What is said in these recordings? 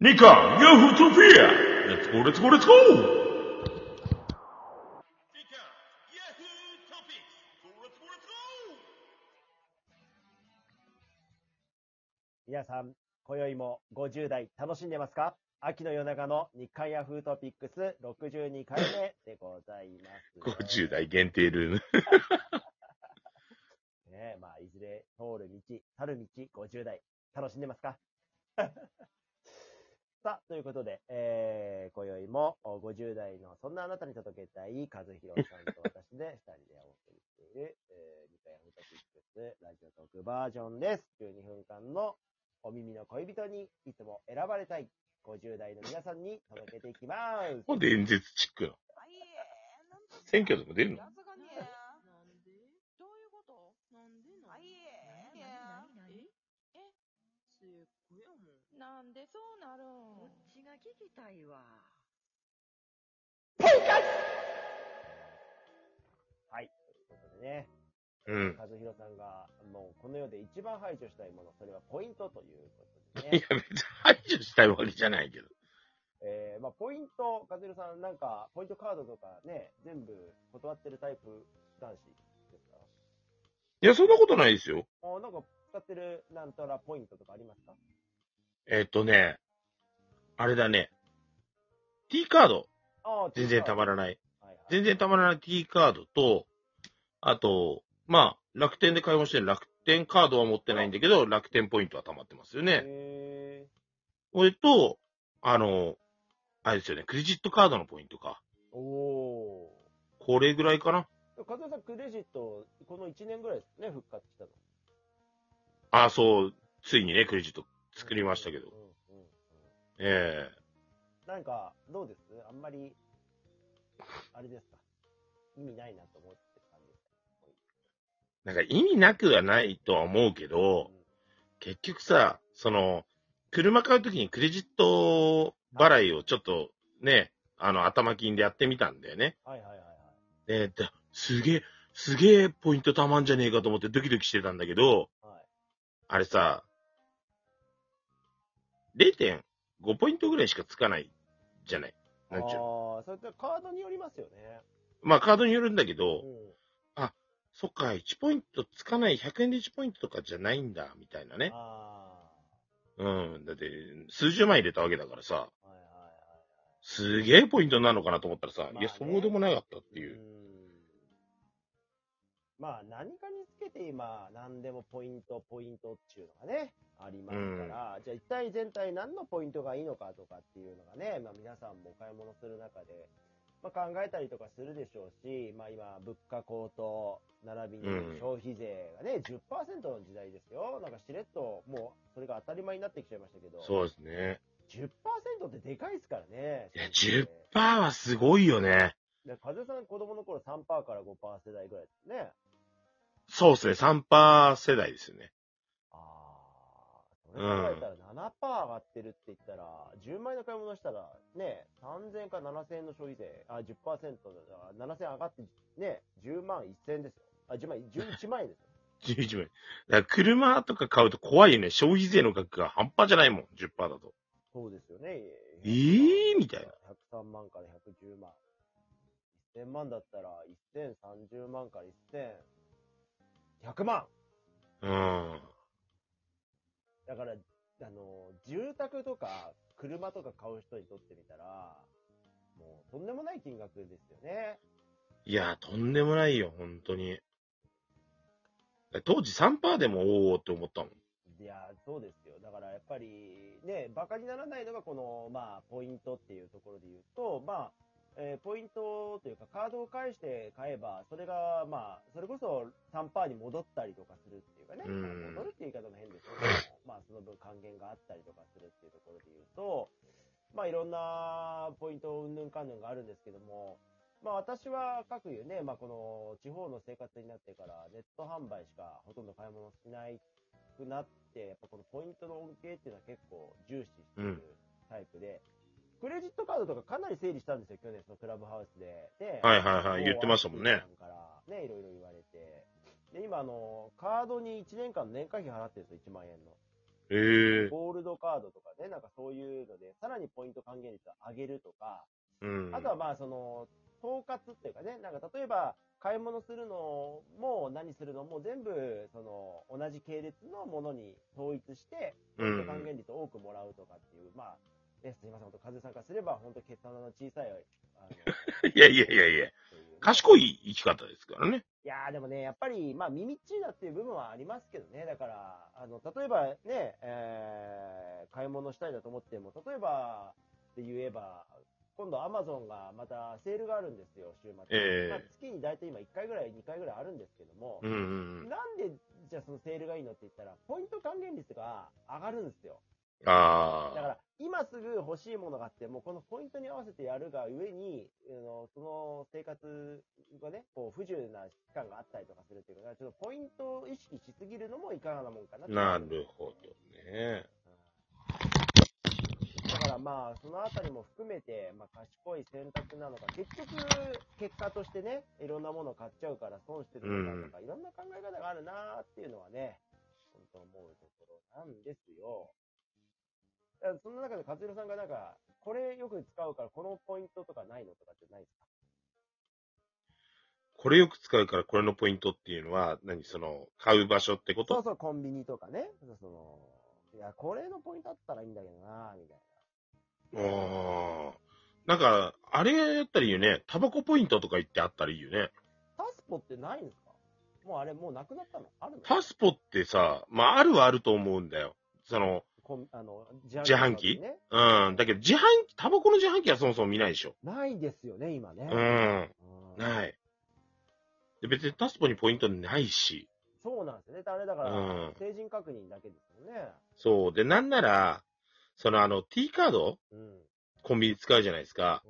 日刊、ヤフートピア let's go let's go let's go皆さん、今宵も50代楽しんでますか？秋の夜長の日刊ヤフートピックス62回目でございます。50代限定ルーム。ねえ、まあ、いずれ通る道、去る道、50代、楽しんでますか？さあ、ということで、えー、今宵もお50代のそんなあなたに届けたい、和弘さんと私で二人でお送りしている、えー、日刊ヤフートピックスラジオトークバージョンです。12分間のお耳の恋人にいつも選ばれたい50代の皆さんに届けていきます。もう伝説チックな。あいえ、なんと選挙でも出るのやつがねえ。なんでどういうことなんでなんあいえ、いやえ、え、せっこやもん。なんでそうなるん？こっちが聞きたいわ。はい。ということでね、うん。和弘さんが、もうこの世で一番排除したいもの、それはポイントということでいねや、。別に排除したいわけじゃないけど。えー、まあ、ポイント、和弘さん、なんか、ポイントカードとかね、全部断ってるタイプ男子ですか？いや、そんなことないですよ。あなんか、使ってるなんたらポイントとかありますか？えっとね、あれだね。T カード、ああ、全然たまららない。はいはい。全然たまらない T カードと、あと、まあ、楽天で買い物してる楽天カードは持ってないんだけど、楽天ポイントは溜まってますよね。えそれと、あの、あれですよね、クレジットカードのポイントか。ー、おこれぐらいかな。ー。和弘さん、クレジット、この1年ぐらいですね、復活したの。あ、そう、ついにね、クレジット作りましたけどうん。うんうんえなんか、どうです？あんまり、あれですか？意味ないなと思ってる感じですなんか意味なくはないとは思うけど、結局さ、その、車買うときにクレジット払いをちょっとね、あの、頭金でやってみたんだよね。はいはいはいはい。で、ですげえ、すげえポイントたまんじゃねえかと思ってドキドキしてたんだけど、はい。あれさ、0.5ポイントぐらいしかつかないじゃない？なんちゅうの。ああ、それってカードによりますよね。まあカードによるんだけど、うそっか、1ポイントつかない100円で1ポイントとかじゃないんだ、みたいなねうん。だって、数十万入れたわけだからさ、あ、はいはいはいすげえポイントになるのかなと思ったらさ、まあねいや、そうでもなかったってはい。いう。んまあ、何かにつけて今、何でもポイント、ポイントっていうのがね、ありますから、じゃあ一体全体何のポイントがいいのかとかっていうのがね、まあ皆さんもお買い物する中で、まあ考えたりとかするでしょうし、まあ今、物価高騰、並びにうん消費税がね、10%の時代ですよ。なんかしれっと、もう、それが当たり前になってきちゃいましたけど。そうですね。10%ってでかいですからね。いや、消費税10%はすごいよね。で、風さん子供の頃3%から5%世代ぐらいですね。そうですね、3%世代ですよね。考えたら7%上がってるって言ったら、10万円の買い物したら、ね、3000円か7000円の消費税、あ、10%だから、7000円上がって、ね、10万1000円ですよ。あ、10万、11万円ですよ。11万円。だから車とか買うと怖いよね。消費税の額が半端じゃないもん、10%だと。そうですよね。えーみたいな。103万から110万。1000万だったら、1030万から1100万。うん。だから、あの、住宅とか車とか買う人にとってみたら、もうとんでもない金額ですよね。いや、とんでもないよ、本当に。当時3%でもおーって思ったもん。いや、そうですよ。だからやっぱり、ね、馬鹿にならないのがこの、まあ、ポイントっていうところで言うと、まあ、えーポイントというかカードを返して買えば、それが、まあ、それこそ3%に戻ったりとかするっていうかね、うん。戻るっていう言い方も変ですけど、まあ、その分還元があったりとかするっていうところで言うと、まあ、いろんなポイント、うんぬんかんぬんがあるんですけども、まあ、私は各有ね、まあ、この地方の生活になってから、ネット販売しかほとんど買い物しないくなって、やっぱこのポイントの恩恵っていうのは結構重視しているタイプで、クレジットカードとかかなり整理したんですよ、去年そのクラブハウスで。で、はいはいはい、言ってましたもんね。からね、いろいろ言われて。で、今あの、カードに1年間の年会費払ってるんですよ、1万円の。へえ。ゴールドドカードとかね、なんかそういうので、さらにポイント還元率を上げるとか、うん。あとはまあその、統括っていうかね、なんか例えば、買い物するのも何するの？も全部、その、同じ系列のものに統一して、ポイント還元率を多くもらうとかっていう、まあ、ね、すいません、本当和さんからすれば、本当決算の小さい、あの、いやいやいやいや、賢い生き方ですからね。いやーでもね、やっぱり、まあ、耳っちいなっていう部分はありますけどね。だから、あの、例えばね、えー、買い物したいだと思っても、例えば、って言えば、今度アマゾンがまたセールがあるんですよ、週末。ええまあ、月に大体今1回ぐらい、2回ぐらいあるんですけども、うんうん。なんで、じゃあそのセールがいいのって言ったら、ポイント還元率が上がるんですよ。ああ。だから、今すぐ欲しいものがあっても、このポイントに合わせてやるが上に、あのその生活がね、こう不自由な期間があったりとかするっていうのが、ちょっとポイントを意識しすぎるのもいかがなもんかななるほどね。だからまあ、そのあたりも含めて、まあ、賢い選択なのか、結局、結果としてね、いろんなものを買っちゃうから損してるのかとか、いろんな考え方があるなーっていうのはね、本当思うところなんですよ。その中で勝弘さんがなんか、これよく使うから、このポイントとかないのとかってないですか？これよく使うからこれのポイントっていうのは、何その、買う場所ってこと？そうそう、コンビニとかね。その、いや、これのポイントあったらいいんだけどなみたいああ。なんか、あれやったらいいよね。タバコポイントとか言ってあったらいいよね。な。タスポってないんですか？もうあれ、もうなくなったの？あるの？タスポってさ、まあ、あるはあると思うんだよ。その、コンあの自販機ね。うん。だけど、自販機、タバコの自販機はそもそも見ないでしょ。ないですよね、今ね。うん。うんない。で、別にタスポにポイントないし。そうなんですよね。あれだから、うん成人確認だけですよね。そう。で、なんなら、そのあの、T カード？うん。うん。コンビニ使うじゃないですか。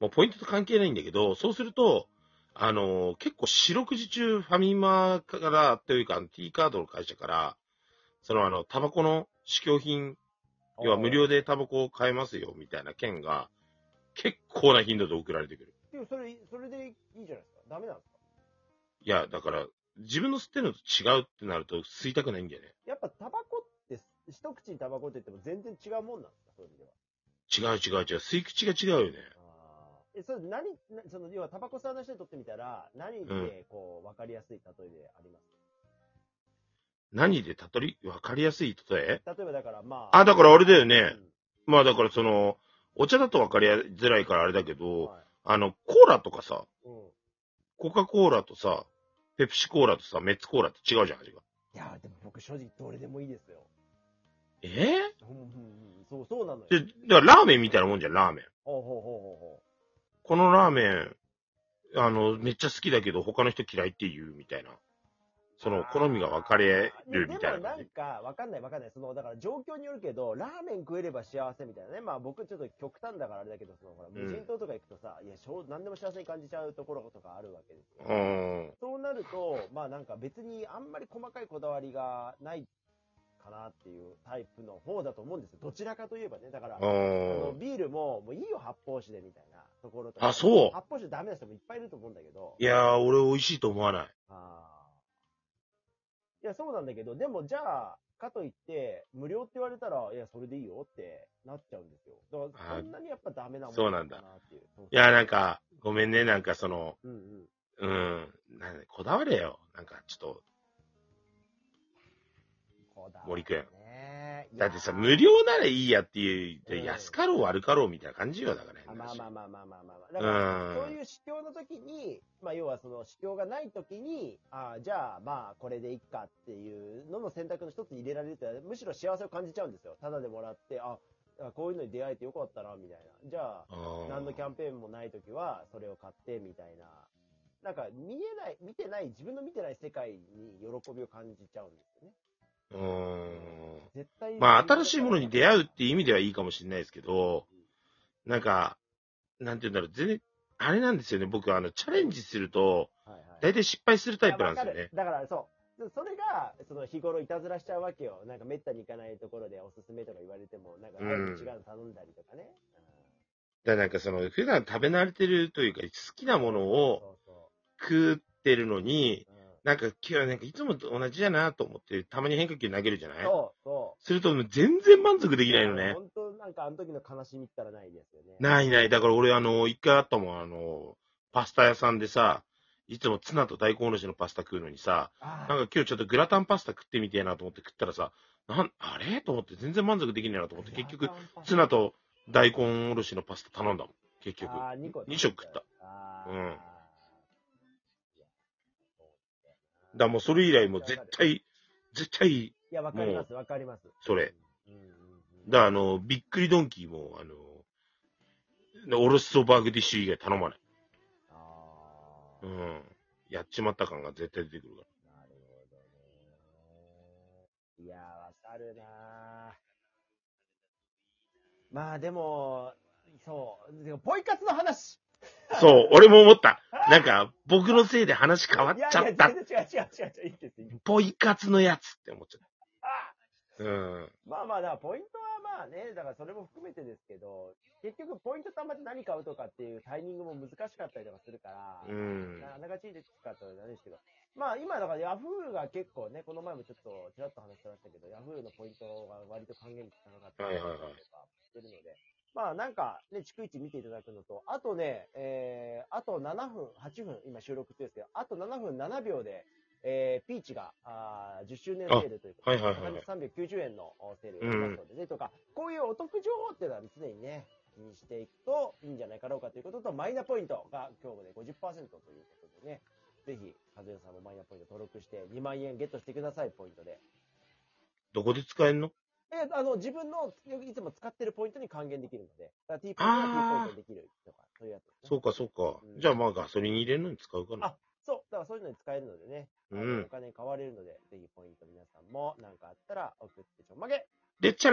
もうポイントと関係ないんだけど、そうすると、あのー結構四六時中ファミマから、というか T カードの会社から、そのあの、タバコの試供品、要は無料でタバコを買えますよ、みたいな券が、結構な頻度で送られてくる。でもそれ、それでいいじゃないですか。ダメなんですか？いや、だから、自分の吸ってるのと違うってなると吸いたくないんだよね。やっぱタバコって、一口にタバコって言っても全然違うもんなんですかそういう意味では。違う違う違う。吸い口が違うよね。え、それ何、なその、要はタバコ吸わない人にとってみたら、何で、こう、わかりやすい例えであります何でたとり、わかりやすい例え？例えばだから、まあ。あ、だからあれだよね。うんまあだからその、お茶だとわかりづらいからあれだけど、はいあの、コーラとかさ、うん。コカ・コーラとさ、ペプシコーラとさ、メッツコーラって違うじゃん、味が。いや、でも僕正直どれでもいいですよ。え？うんうんうん。そう、そうなのよ。で、だからラーメンみたいなもんじゃん、ラーメン。ほうほうほうほこのラーメン、あの、めっちゃ好きだけど他の人嫌いって言うみたいな。その、好みが分かれるみたいでもなんな感じ。か、わかんないわかんない。その、だから状況によるけど、ラーメン食えれば幸せみたいなね。まあ僕ちょっと極端だからあれだけど、その、ほら、ん無人島とか行くとさ、いや、しょう、何でも幸せに感じちゃうところとかあるわけですよ。うん。そうなると、まあなんか別にあんまり細かいこだわりがないかなっていうタイプの方だと思うんですよ。どちらかといえばね。だから。ビールも、もういいよ、発泡酒でみたいなところとか。あ、そう。発泡酒ダメな人もいっぱいいると思うんだけど。いやー、俺美味しいと思わない。や、そうなんだけど、でもじゃあ、かといって、無料って言われたら、いや、それでいいよってなっちゃうんですよ。だから、そんなにやっぱダメなもんそうなんだかなっていう。そうそういや、なん、か、ごめんね、なんかその、うんうん。うん、なんだこだわれよ。なんか、ちょっと、森くんねだってさ、無料ならいいやっていう、うん安かろう悪かろうみたいな感じよ、だからまあまあまあまあまあまあ。だから、うんそういう試供の時に、まあ要はその試供がない時に、ああ、じゃあまあこれでいっかっていうのの選択の一つに入れられると、むしろ幸せを感じちゃうんですよ。ただでもらって、あ、あこういうのに出会えてよかったな、みたいな。じゃあ、あー何のキャンペーンもない時は、それを買って、みたいな。なんか、見えない、見てない、自分の見てない世界に喜びを感じちゃうんですよね。うーん。まあ、新しいものに出会うっていう意味ではいいかもしれないですけど、なんか、なんて言うんだろう、全然、あれなんですよね、僕、あの、チャレンジすると。大体失敗するタイプなんですよねだからそう。でそれが、その日頃いたずらしちゃうわけよ。なんかめったに行かないところでおすすめとか言われても、なんか、違うの頼んだりとかね。だからなんかその、普段食べ慣れてるというか、好きなものうんを食ってるのに、う。うんなんか今日はなんかいつもと同じやなと思って、たまに変化球投げるじゃない？そう、そう。すると全然満足できないのね。本当なんかあの時の悲しみったらないですよね。ないない。だから俺あの、一回あったもん、あの、パスタ屋さんでさ、いつもツナと大根おろしのパスタ食うのにさ、あなんか今日ちょっとグラタンパスタ食ってみてえなと思って食ったらさ、なん、あれ？と思って全然満足できねえなと思って結局、ツナと大根おろしのパスタ頼んだもん。結局。あー二個二食食った。うんだからもうそれ以来もう絶対、絶対、いや、わかります、わかります。それ。うんうんうん。だからあの、びっくりドンキーも、あの、おろしそばグディッシュ以外頼まない。あーうん。やっちまった感が絶対出てくるかなるほどね。いやー、わかるなーまあでも、そう、でもポイ活の話ら。そう、俺も思った。なんか、僕のせいで話変わっいやいや、ちゃった。全然違う違う違う違う、いいです。ポイ活のやつって思っちゃっあた。うん。まあまあ、だからポイントはまあね、だからそれも含めてですけど、結局ポイント貯まって何買うとかっていうタイミングも難しかったりとかするから、うん。なかなか使ったらですけど、まあ今だからヤフーが結構ね、この前もちょっとちらっと話してましたけど、ヤフーのポイントが割と還元率高かったりとかしてるので、まあなんかね、逐一見ていただくのと、あとね、えー、あと7分、8分、今収録中ですけど、あと7分7秒で、えー、ピーチが、あー10周年セールということで、あはいはいはいはい。390円のセールをやりますのでね、とか、こういうお得情報っていうのは常にね、気にしていくといいんじゃないかろうかということと、マイナポイントが今日で50%ということでね、ぜひ、和也さんもマイナポイント登録して2万円ゲットしてください、ポイントで。どこで使えんの？えあの、自分のいつも使ってるポイントに還元できるので、だから T ポイントは T ポイントできるとか、そういうやつね、そうかそうか。うん。じゃあまあガソリン入れるのに使うかな。あ。そう、だからそういうのに使えるのでね、うん。お金買われるので、ぜひポイント皆さんも何かあったら送ってちょんまげ。でっちゃね